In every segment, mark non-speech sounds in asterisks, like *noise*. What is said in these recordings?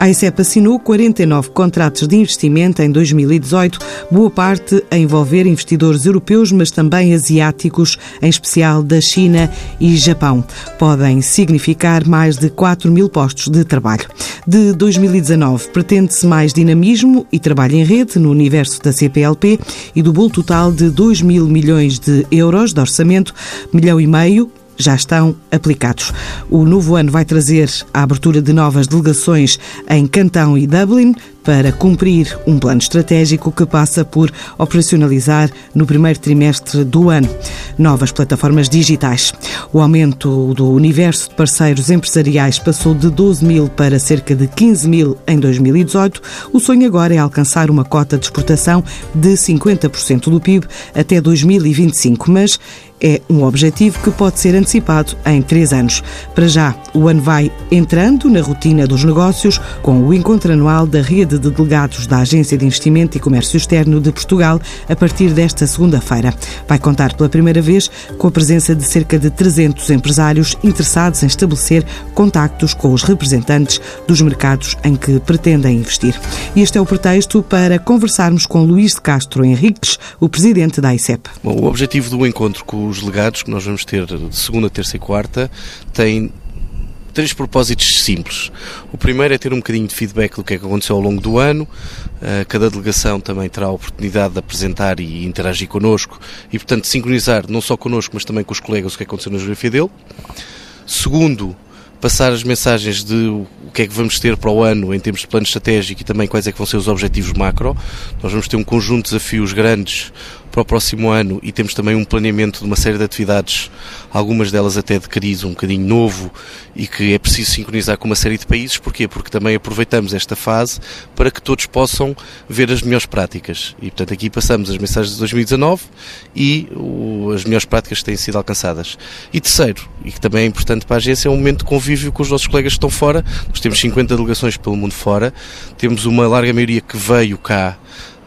A ICEP assinou 49 contratos de investimento em 2018, boa parte a envolver investidores europeus, mas também asiáticos, em especial da China e Japão. Podem significar mais de 4 mil postos de trabalho. De 2019, pretende-se mais dinamismo e trabalho em rede no universo da CPLP e do bolo total de 2 mil milhões de euros de orçamento, milhão e meio já estão aplicados. O novo ano vai trazer a abertura de novas delegações em Cantão e Dublin para cumprir um plano estratégico que passa por operacionalizar no primeiro trimestre do ano novas plataformas digitais. O aumento do universo de parceiros empresariais passou de 12 mil para cerca de 15 mil em 2018. O sonho agora é alcançar uma cota de exportação de 50% do PIB até 2025, mas é um objetivo que pode ser antecipado em três anos. Para já, o ano vai entrando na rotina dos negócios com o encontro anual da rede de delegados da Agência de Investimento e Comércio Externo de Portugal a partir desta segunda-feira. Vai contar pela primeira vez com a presença de cerca de 300 empresários interessados em estabelecer contactos com os representantes dos mercados em que pretendem investir. E este é o pretexto para conversarmos com Luís de Castro Henriques, o presidente da ICEP. Bom, o objetivo do encontro com os legados, que nós vamos ter segunda, terça e quarta, tem três propósitos simples. O primeiro é ter um bocadinho de feedback do que é que aconteceu ao longo do ano. Uh, cada delegação também terá a oportunidade de apresentar e interagir connosco e, portanto, sincronizar não só connosco, mas também com os colegas o que aconteceu na geografia dele. Segundo, passar as mensagens de o que é que vamos ter para o ano em termos de plano estratégico e também quais é que vão ser os objetivos macro. Nós vamos ter um conjunto de desafios grandes para o próximo ano e temos também um planeamento de uma série de atividades, algumas delas até de cariz um bocadinho novo e que é preciso sincronizar com uma série de países. Porquê? Porque também aproveitamos esta fase para que todos possam ver as melhores práticas. E, portanto, aqui passamos as mensagens de 2019 e o, as melhores práticas que têm sido alcançadas. E terceiro, e que também é importante para a agência, é um momento de convívio com os nossos colegas que estão fora. Nós temos 50 delegações pelo mundo fora, temos uma larga maioria que veio cá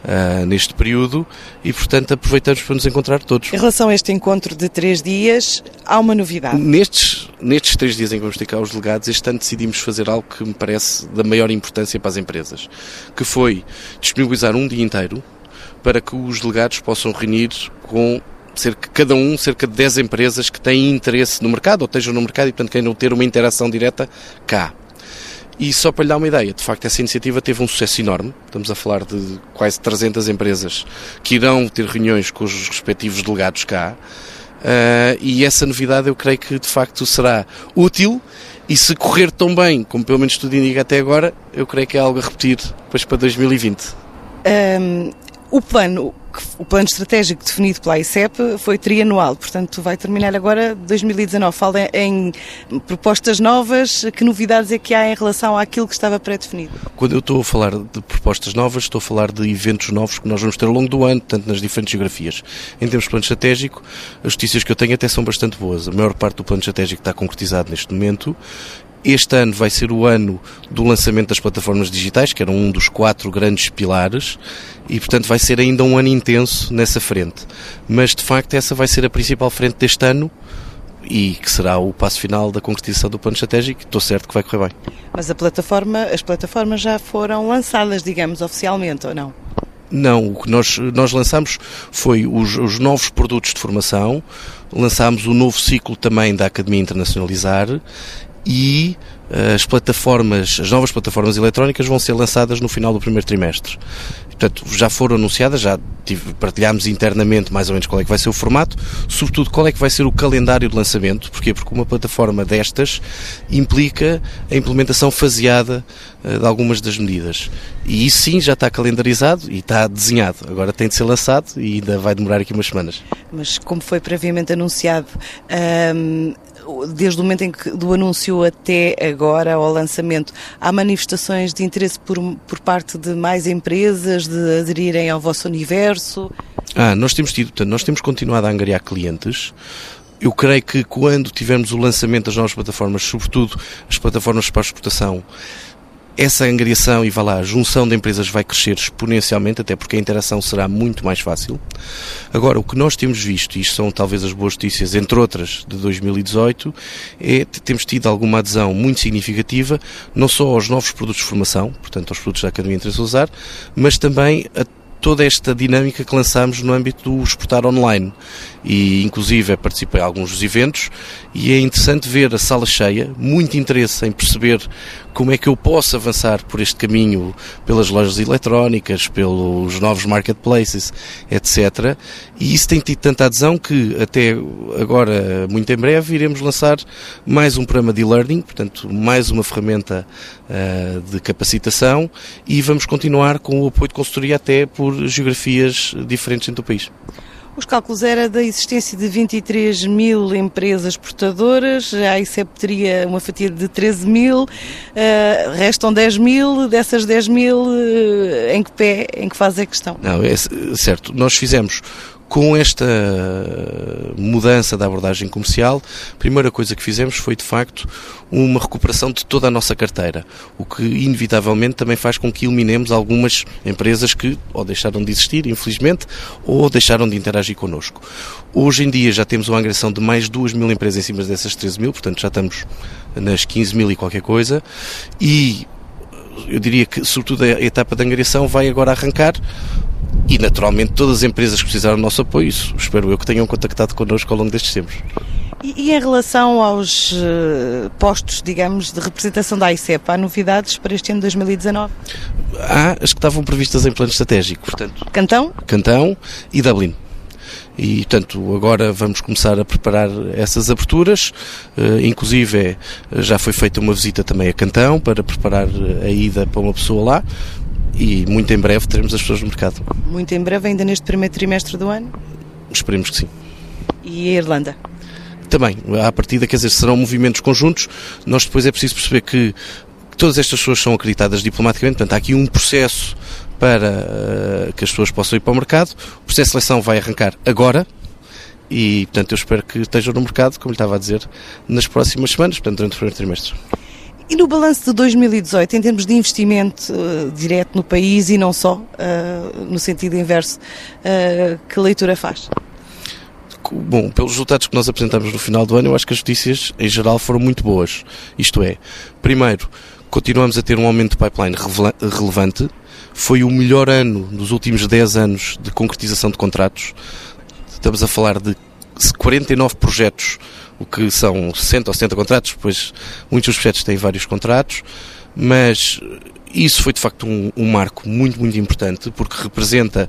uh, neste período e, portanto, aproveitamos para nos encontrar todos. Em relação a este encontro de três dias, há uma novidade. Nestes, nestes três dias em que vamos ter cá os delegados, este ano decidimos fazer algo que me parece da maior importância para as empresas, que foi disponibilizar um dia inteiro para que os delegados possam reunir com cerca, cada um, cerca de 10 empresas que têm interesse no mercado, ou estejam no mercado e, portanto, queiram ter uma interação direta cá. E só para lhe dar uma ideia, de facto essa iniciativa teve um sucesso enorme. Estamos a falar de quase 300 empresas que irão ter reuniões com os respectivos delegados cá. Uh, e essa novidade eu creio que de facto será útil e se correr tão bem como pelo menos tudo indica até agora, eu creio que é algo a repetir depois para 2020. Um, o plano o plano estratégico definido pela ICEP foi trianual, portanto vai terminar agora 2019. Fala em propostas novas, que novidades é que há em relação àquilo que estava pré-definido? Quando eu estou a falar de propostas novas, estou a falar de eventos novos que nós vamos ter ao longo do ano, tanto nas diferentes geografias. Em termos de plano estratégico, as notícias que eu tenho até são bastante boas. A maior parte do plano estratégico está concretizado neste momento este ano vai ser o ano do lançamento das plataformas digitais, que era um dos quatro grandes pilares, e portanto vai ser ainda um ano intenso nessa frente. Mas de facto essa vai ser a principal frente deste ano e que será o passo final da concretização do plano estratégico. Estou certo que vai correr bem. Mas a plataforma, as plataformas já foram lançadas, digamos, oficialmente ou não? Não, o que nós, nós lançamos foi os, os novos produtos de formação, lançámos o novo ciclo também da Academia Internacionalizar e eh, as plataformas, as novas plataformas eletrónicas vão ser lançadas no final do primeiro trimestre. Portanto, já foram anunciadas, já tive, partilhámos internamente mais ou menos qual é que vai ser o formato, sobretudo qual é que vai ser o calendário de lançamento. Porquê? Porque uma plataforma destas implica a implementação faseada uh, de algumas das medidas. E isso sim já está calendarizado e está desenhado. Agora tem de ser lançado e ainda vai demorar aqui umas semanas. Mas como foi previamente anunciado, um desde o momento em que do anúncio até agora ao lançamento, há manifestações de interesse por, por parte de mais empresas de aderirem ao vosso universo? Ah, nós temos tido, portanto, nós temos continuado a angariar clientes. Eu creio que quando tivermos o lançamento das novas plataformas, sobretudo as plataformas para exportação, essa angariação e vá lá, a junção de empresas vai crescer exponencialmente, até porque a interação será muito mais fácil. Agora, o que nós temos visto, e isto são talvez as boas notícias, entre outras, de 2018, é que temos tido alguma adesão muito significativa, não só aos novos produtos de formação, portanto aos produtos da Academia Interesse Usar, mas também a toda esta dinâmica que lançámos no âmbito do exportar online. E, inclusive, participei em alguns dos eventos e é interessante ver a sala cheia, muito interesse em perceber como é que eu posso avançar por este caminho pelas lojas eletrónicas, pelos novos marketplaces, etc. E isso tem tido tanta adesão que até agora, muito em breve, iremos lançar mais um programa de e-learning, portanto, mais uma ferramenta uh, de capacitação e vamos continuar com o apoio de consultoria até por geografias diferentes dentro do país. Os cálculos era da existência de 23 mil empresas portadoras, a ICEP teria uma fatia de 13 mil, uh, restam 10 mil, dessas 10 mil, uh, em que pé, em que fase é que estão? Não, é certo. Nós fizemos com esta mudança da abordagem comercial, a primeira coisa que fizemos foi, de facto, uma recuperação de toda a nossa carteira, o que inevitavelmente também faz com que eliminemos algumas empresas que ou deixaram de existir, infelizmente, ou deixaram de interagir connosco. Hoje em dia já temos uma agressão de mais de 2 mil empresas em cima dessas 13 mil, portanto já estamos nas 15 mil e qualquer coisa, e eu diria que, sobretudo, a etapa de angariação vai agora arrancar e naturalmente todas as empresas que precisaram do nosso apoio, isso espero eu que tenham contactado connosco ao longo destes tempos. E, e em relação aos uh, postos, digamos, de representação da ICEP, há novidades para este ano de 2019? Há as que estavam previstas em plano estratégico, portanto. Cantão? Cantão e Dublin. E, portanto, agora vamos começar a preparar essas aberturas. Uh, inclusive, é, já foi feita uma visita também a Cantão para preparar a ida para uma pessoa lá e muito em breve teremos as pessoas no mercado. Muito em breve, ainda neste primeiro trimestre do ano? Esperemos que sim. E a Irlanda? Também, à partida, quer dizer, serão movimentos conjuntos. Nós depois é preciso perceber que todas estas pessoas são acreditadas diplomaticamente, portanto há aqui um processo para uh, que as pessoas possam ir para o mercado. O processo de seleção vai arrancar agora, e portanto eu espero que estejam no mercado, como lhe estava a dizer, nas próximas semanas, portanto durante o primeiro trimestre. E no balanço de 2018, em termos de investimento uh, direto no país e não só, uh, no sentido inverso, uh, que leitura faz? Bom, pelos resultados que nós apresentamos no final do ano, eu acho que as notícias, em geral, foram muito boas. Isto é, primeiro, continuamos a ter um aumento de pipeline relevante. Foi o melhor ano dos últimos 10 anos de concretização de contratos. Estamos a falar de 49 projetos o que são 60 ou 70 contratos, pois muitos dos projetos têm vários contratos, mas isso foi de facto um, um, marco muito, muito importante, porque representa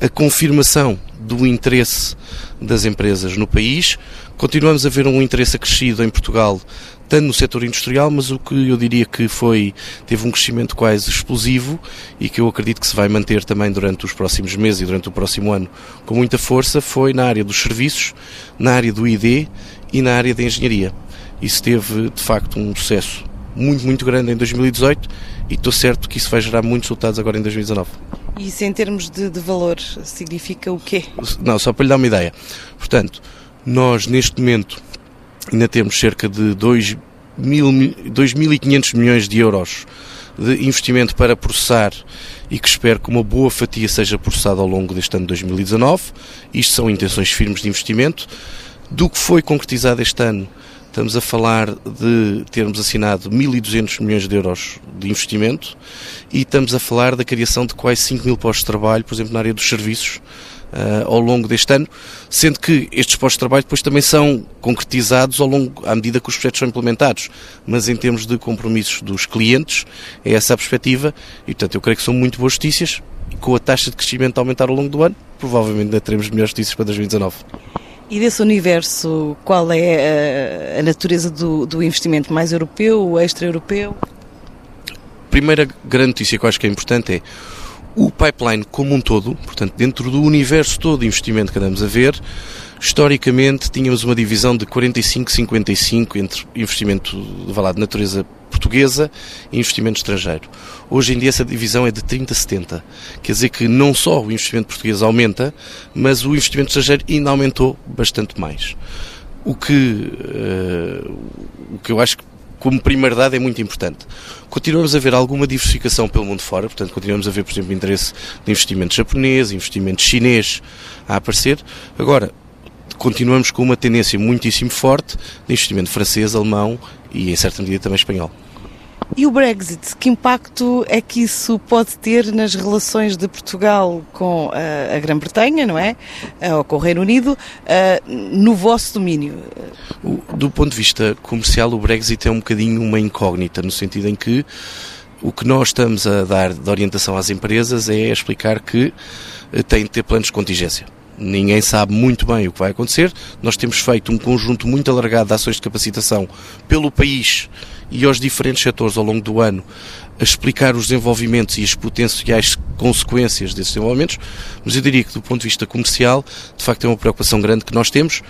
a confirmação do interesse das empresas no país. Continuamos a ver um interesse acrescido em Portugal tanto no setor industrial, mas o que eu diria que foi teve um crescimento quase explosivo e que eu acredito que se vai manter também durante os próximos meses e durante o próximo ano com muita força foi na área dos serviços, na área do ID e na área da engenharia. Isso teve de facto um sucesso muito, muito grande em 2018 e estou certo que isso vai gerar muitos resultados agora em 2019. E isso em termos de, de valor significa o quê? Não, só para lhe dar uma ideia. Portanto, nós neste momento ainda temos cerca de 2.500 milhões de euros de investimento para processar e que espero que uma boa fatia seja processada ao longo deste ano de 2019. Isto são intenções firmes de investimento. Do que foi concretizado este ano, estamos a falar de termos assinado 1.200 milhões de euros de investimento e estamos a falar da criação de quase 5 mil postos de trabalho, por exemplo, na área dos serviços, uh, ao longo deste ano, sendo que estes postos de trabalho depois também são concretizados ao longo, à medida que os projetos são implementados, mas em termos de compromissos dos clientes, é essa a perspectiva e, portanto, eu creio que são muito boas notícias e com a taxa de crescimento a aumentar ao longo do ano, provavelmente ainda teremos melhores notícias para 2019. E desse universo, qual é a, a natureza do, do investimento? Mais europeu, extra-europeu? Primeira grande notícia que eu acho que é importante é o pipeline como um todo, portanto, dentro do universo todo de investimento que andamos a ver, historicamente tínhamos uma divisão de 45-55 entre investimento lá, de natureza portuguesa e investimento estrangeiro. Hoje em dia essa divisão é de 30-70. Quer dizer que não só o investimento português aumenta, mas o investimento estrangeiro ainda aumentou bastante mais. O que, uh, o que eu acho que como primeiro dado é muito importante. Continuamos a ver alguma diversificação pelo mundo fora, portanto, continuamos a ver, por exemplo, interesse de investimento japonês, investimento chinês a aparecer. Agora, continuamos com uma tendência muitíssimo forte de investimento francês, alemão e, em certa medida, também espanhol. E o Brexit, que impacto é que isso pode ter nas relações de Portugal com a, eh, a Grã-Bretanha, não é? Eh, ou com o Reino Unido, eh, no vosso domínio? Do ponto de vista comercial, o Brexit é um bocadinho uma incógnita, no sentido em que o que nós estamos a dar de orientação às empresas é explicar que têm de ter planos de contingência. Ninguém sabe muito bem o que vai acontecer. Nós temos feito um conjunto muito alargado de ações de capacitação pelo país e aos diferentes setores ao longo do ano a explicar os desenvolvimentos e as potenciais consequências desses desenvolvimentos, mas eu diria que do ponto de vista comercial, de facto é uma preocupação grande que nós temos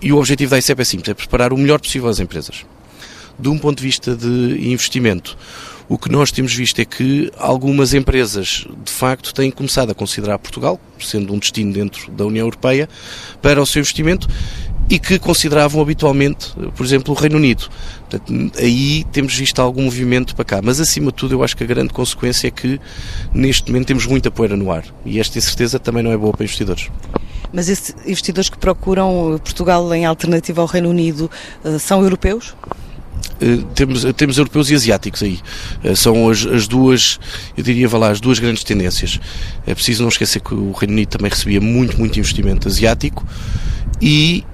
e o objetivo da ICEP é simples, é preparar o melhor possível às empresas. De um ponto de vista de investimento, o que nós temos visto é que algumas empresas, de facto, têm começado a considerar Portugal, sendo um destino dentro da União Europeia, para o seu investimento e que consideravam habitualmente, por exemplo, o Reino Unido. Portanto, aí temos visto algum movimento para cá. Mas, acima de tudo, eu acho que a grande consequência é que, neste momento, temos muita poeira no ar. E esta incerteza também não é boa para investidores. Mas esses investidores que procuram Portugal em alternativa ao Reino Unido eh, são europeus? Uh, temos, temos europeus e asiáticos aí. São as, as, duas, eu diria, vá lá, as duas grandes tendências. É preciso não esquecer que o Reino Unido também recebia muito, muito investimento asiático e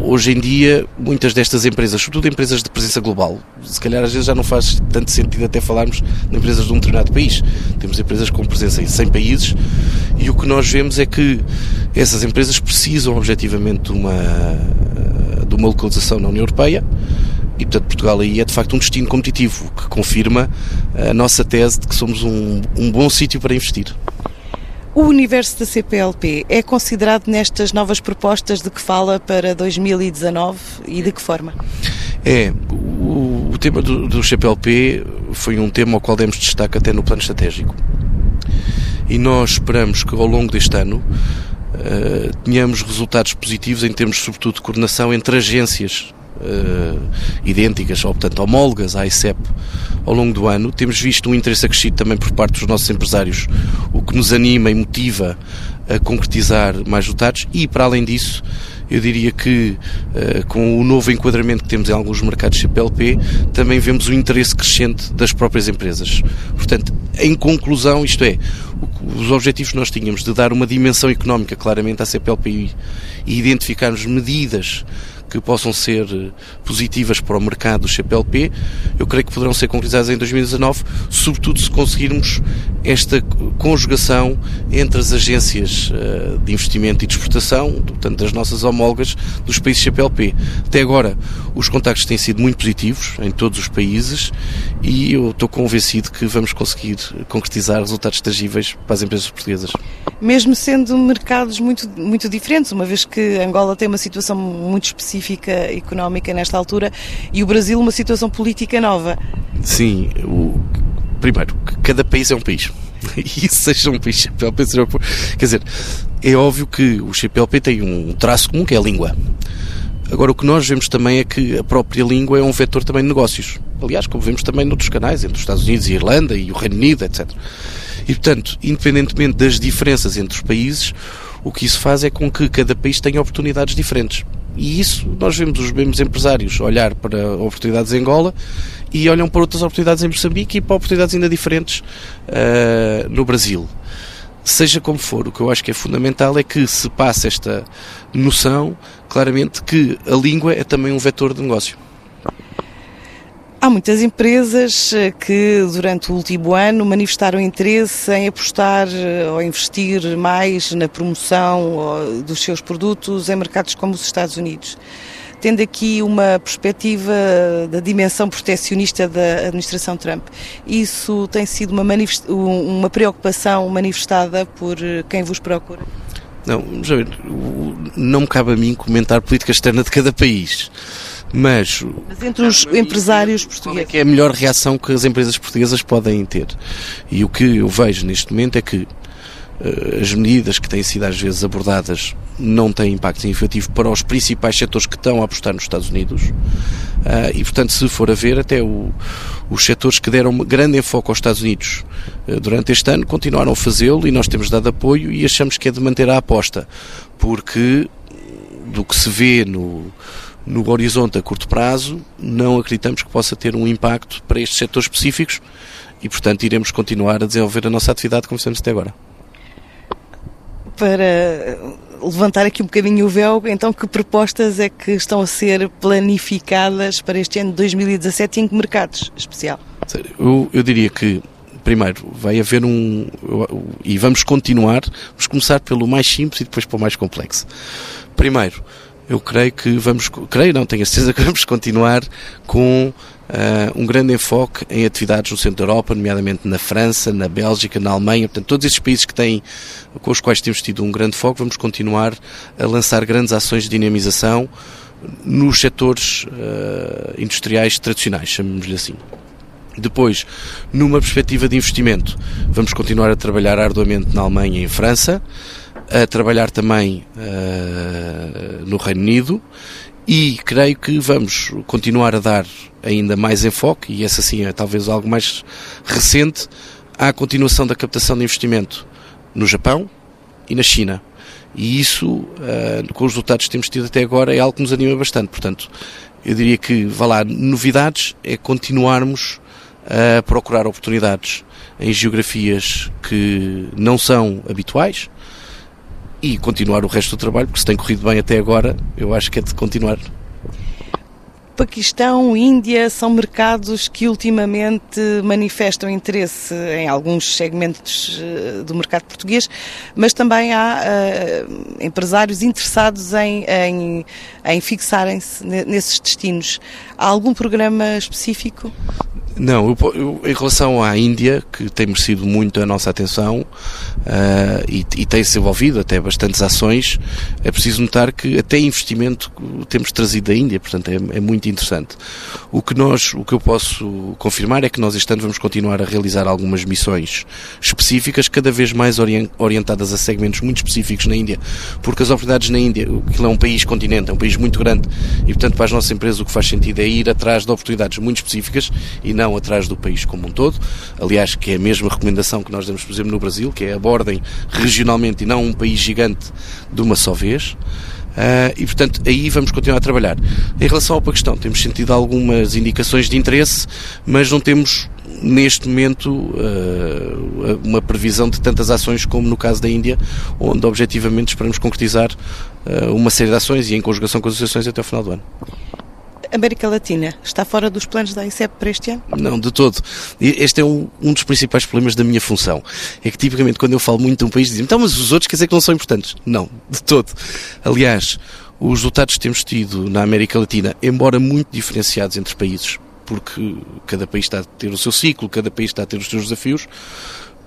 hoje em dia, muitas destas empresas, sobretudo empresas de presença global, se calhar às vezes já não faz tanto sentido até falarmos de empresas de um determinado país. Temos empresas com presença em 100 países e o que nós vemos é que essas empresas precisam objetivamente de uma, de uma localização na União Europeia e portanto Portugal aí é de facto um destino competitivo que confirma a nossa tese de que somos um, um bom sítio para investir. O universo da CPLP é considerado nestas novas propostas de que fala para 2019 e de que forma? É, o, o tema do, do CPLP foi um tema ao qual demos destaque até no plano estratégico. E nós esperamos que ao longo deste ano uh, tenhamos resultados positivos em termos, sobretudo, de coordenação entre agências uh, idênticas, ou portanto homólogas à ICEP ao longo do ano. Temos visto um interesse acrescido também por parte dos nossos empresários, o que nos anima e motiva a concretizar mais resultados e, para além disso, eu diria que uh, com o novo enquadramento que temos em alguns mercados CPLP, também vemos o interesse crescente das próprias empresas. Portanto, em conclusão, isto é, os objetivos que nós tínhamos de dar uma dimensão económica claramente à CPLP e identificarmos medidas que possam ser eh, positivas para o mercado do CPLP, eu creio que poderão ser concretizadas em 2019, sobretudo se conseguirmos esta conjugação entre as agências eh, de investimento e de exportação, portanto das nossas homólogas dos países CPLP. Até agora, os contactos têm sido muito positivos em todos os países e eu estou convencido que vamos conseguir concretizar resultados tangíveis para as empresas portuguesas. Mesmo sendo mercados muito, muito diferentes, uma vez que Angola tem uma situação muito específica económica nesta altura e o Brasil uma situação política nova. Sim, o, primeiro, cada país é um país. *laughs* E seja um país CPLP, seja Quer dizer, é óbvio que o CPLP tem um traço comum que é a língua. Agora, o que nós vemos também é que a própria língua é um vetor também de negócios. Aliás, como vemos também noutros canais, entre os Estados Unidos e a Irlanda e o Reino Unido, etc. E, portanto, independentemente das diferenças entre os países, o que isso faz é com que cada país tenha oportunidades diferentes. E isso nós vemos os mesmos empresários olhar para oportunidades em Angola e olham para outras oportunidades em Moçambique e para oportunidades ainda diferentes uh, no Brasil. Seja como for, o que eu acho que é fundamental é que se passe esta noção, claramente, que a língua é também um vetor de negócio. Há muitas empresas eh, que durante o último ano manifestaram interesse em apostar eh, ou investir mais na promoção dos seus produtos em mercados como os Estados Unidos. Tendo aqui uma perspectiva da dimensão proteccionista da administração Trump, isso tem sido uma, uma preocupação manifestada por eh, quem vos procura? Não, não me cabe a mim comentar política externa de cada país. Mas, Mas entre os empresários portugueses. Qual é que é a melhor reação que as empresas portuguesas podem ter? E o que eu vejo neste momento é que uh, as medidas que têm sido às vezes abordadas não têm impacto significativo para os principais setores que estão a apostar nos Estados Unidos. Uh, e, portanto, se for a ver, até o, os setores que deram grande enfoque aos Estados Unidos uh, durante este ano continuaram a fazê-lo e nós temos dado apoio e achamos que é de manter a aposta, porque do que se vê no, no horizonte a curto prazo, não acreditamos que possa ter um impacto para estes setores específicos e, portanto, iremos continuar a desenvolver a nossa atividade como fizemos até agora. Para levantar aqui um bocadinho o véu, então que propostas é que estão a ser planificadas para este ano de 2017 e em que mercados especial? Eu, eu diria que primeiro, vai haver um. E vamos continuar, vamos começar pelo mais simples e depois pelo mais complexo. Primeiro, eu creio que vamos. Creio, não, tenho a certeza que *laughs* vamos continuar com Uh, um grande enfoque em atividades no centro da Europa, nomeadamente na França, na Bélgica, na Alemanha, portanto, todos esses países que têm, com os quais temos tido um grande foco, vamos continuar a lançar grandes ações de dinamização nos setores uh, industriais tradicionais, chamemos-lhe assim. Depois, numa perspectiva de investimento, vamos continuar a trabalhar arduamente na Alemanha e em França, a trabalhar também uh, no Reino Unido e creio que vamos continuar a dar ainda mais enfoque, e essa sim é talvez algo mais recente, à continuação da captação de investimento no Japão e na China. E isso, uh, com os resultados que temos tido até agora, é algo que nos anima bastante. Portanto, eu diria que, vá lá, novidades é continuarmos a procurar oportunidades em geografias que não são habituais, e continuar o resto do trabalho, porque se tem corrido bem até agora, eu acho que é de continuar. Paquistão, Índia são mercados que ultimamente manifestam interesse em alguns segmentos eh, do mercado português, mas também há uh, empresários interessados em, em, em fixarem-se nesses destinos. Há algum programa específico? Não, eu, eu, em relação à Índia, que tem merecido muito a nossa atenção uh, e, e tem se envolvido até bastantes ações, é preciso notar que até investimento temos trazido da Índia, portanto é, é, muito interessante. O que nós, o que eu posso confirmar é que nós este ano vamos continuar a realizar algumas missões específicas, cada vez mais orientadas a segmentos muito específicos na Índia, porque as oportunidades na Índia, aquilo é um país continente, é um país muito grande e portanto para as nossas empresas o que faz sentido é ir atrás de oportunidades muito específicas e não não atrás do país como um todo. Aliás, que é a mesma recomendação que nós damos, por exemplo, no Brasil, que é abordem regionalmente e não um país gigante de uma só vez. Uh, e, portanto, aí vamos continuar a trabalhar. Em relação ao Paquistão, temos sentido algumas indicações de interesse, mas não temos neste momento uh, uma previsão de tantas ações como no caso da Índia, onde objetivamente esperamos concretizar uh, uma série de ações e em conjugação com as associações até o final do ano. América Latina está fora dos planos da ICEP para este ano? Não, de todo. Este é um, um dos principais problemas da minha função. É que tipicamente quando eu falo muito de um país dizem então, mas os outros quer dizer que não são importantes. Não, de todo. Aliás, os resultados que temos tido na América Latina, embora muito diferenciados entre países, porque cada país está a ter o seu ciclo, cada país está a ter os seus desafios,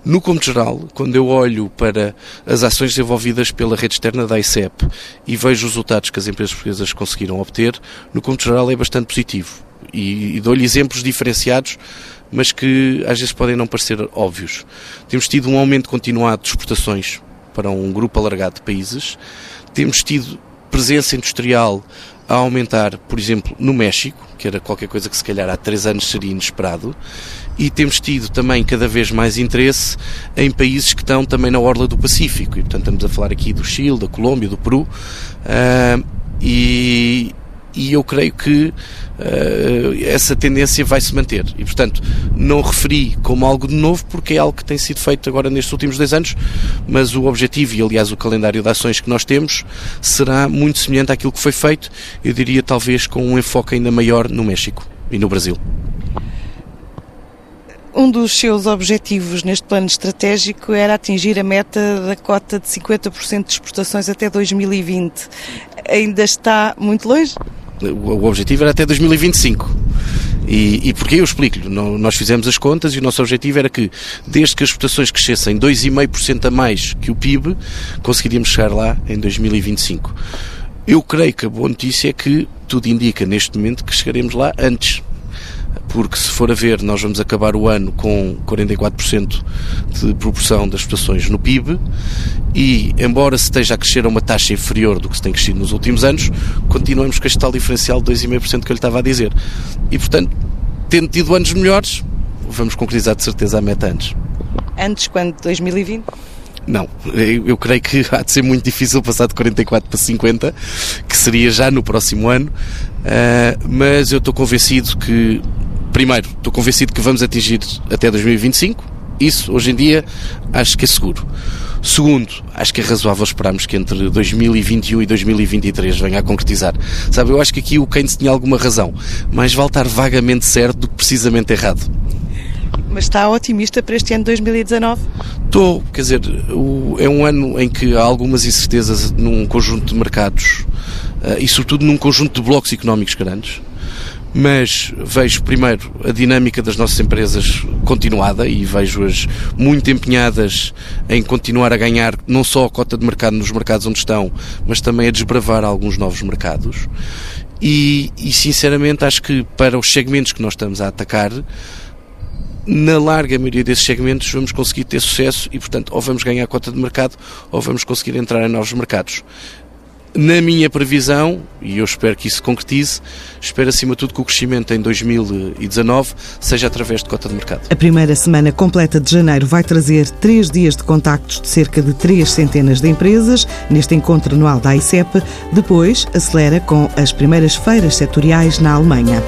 no como geral, quando eu olho para as ações desenvolvidas pela rede externa da ICEP e vejo os resultados que as empresas portuguesas conseguiram obter, no como geral é bastante positivo. E, e dou-lhe exemplos diferenciados, mas que às vezes podem não parecer óbvios. Temos tido um aumento continuado de exportações para um grupo alargado de países. Temos tido presença industrial a aumentar, por exemplo, no México, que era qualquer coisa que se calhar há três anos seria inesperado, e temos tido também cada vez mais interesse em países que estão também na orla do Pacífico, e portanto estamos a falar aqui do Chile, da Colômbia, do Peru, uh, e, e eu creio que uh, essa tendência vai se manter. E, portanto, não referi como algo de novo, porque é algo que tem sido feito agora nestes últimos dois anos, mas o objetivo e, aliás, o calendário de ações que nós temos será muito semelhante àquilo que foi feito, eu diria talvez com um enfoque ainda maior no México e no Brasil. Um dos seus objetivos neste plano estratégico era atingir a meta da cota de 50% de exportações até 2020. Ainda está muito longe? O objetivo era até 2025. E, e porquê eu explico-lhe? Nós fizemos as contas e o nosso objetivo era que, desde que as exportações crescessem 2,5% a mais que o PIB, conseguiríamos chegar lá em 2025. Eu creio que a boa notícia é que tudo indica neste momento que chegaremos lá antes. Porque se for a ver, nós vamos acabar o ano com 44% de proporção das exportações no PIB e, embora se esteja a crescer a uma taxa inferior do que se tem crescido nos últimos anos, continuamos com este tal diferencial de 2,5% que eu lhe estava a dizer. E, portanto, tendo tido anos melhores, vamos concretizar de certeza a meta antes. Antes, quando? 2020? Não, eu creio que *laughs* há de ser muito difícil passar de 44 para 50, que seria já no próximo ano, uh, mas eu estou convencido que, primeiro, estou convencido que vamos atingir até 2025, isso hoje em dia acho que é seguro. Segundo, acho que é razoável esperarmos que entre 2021 e 2023 venha a concretizar. Sabe, eu acho que aqui o Keynes tinha alguma razão, mas vale estar vagamente certo do que precisamente errado. Mas está otimista para este ano de 2019? Estou, quer dizer, é um ano em que há algumas incertezas num conjunto de mercados eh, e, sobretudo, num conjunto de blocos económicos grandes. Mas vejo, primeiro, a dinâmica das nossas empresas continuada e vejo-as muito empenhadas em continuar a ganhar não só a cota de mercado nos mercados onde estão, mas também a desbravar alguns novos mercados. E, e sinceramente, acho que para os segmentos que nós estamos a atacar, na larga maioria desses segmentos vamos conseguir ter sucesso e, portanto, ou vamos ganhar cota de mercado ou vamos conseguir entrar em novos mercados. Na minha previsão, e eu espero que isso concretize, espero acima de tudo que o crescimento em 2019 seja através de cota de mercado. A primeira semana completa de janeiro vai trazer três dias de contactos de cerca de três centenas de empresas neste encontro anual da ICEP. Depois, acelera com as primeiras feiras setoriais na Alemanha.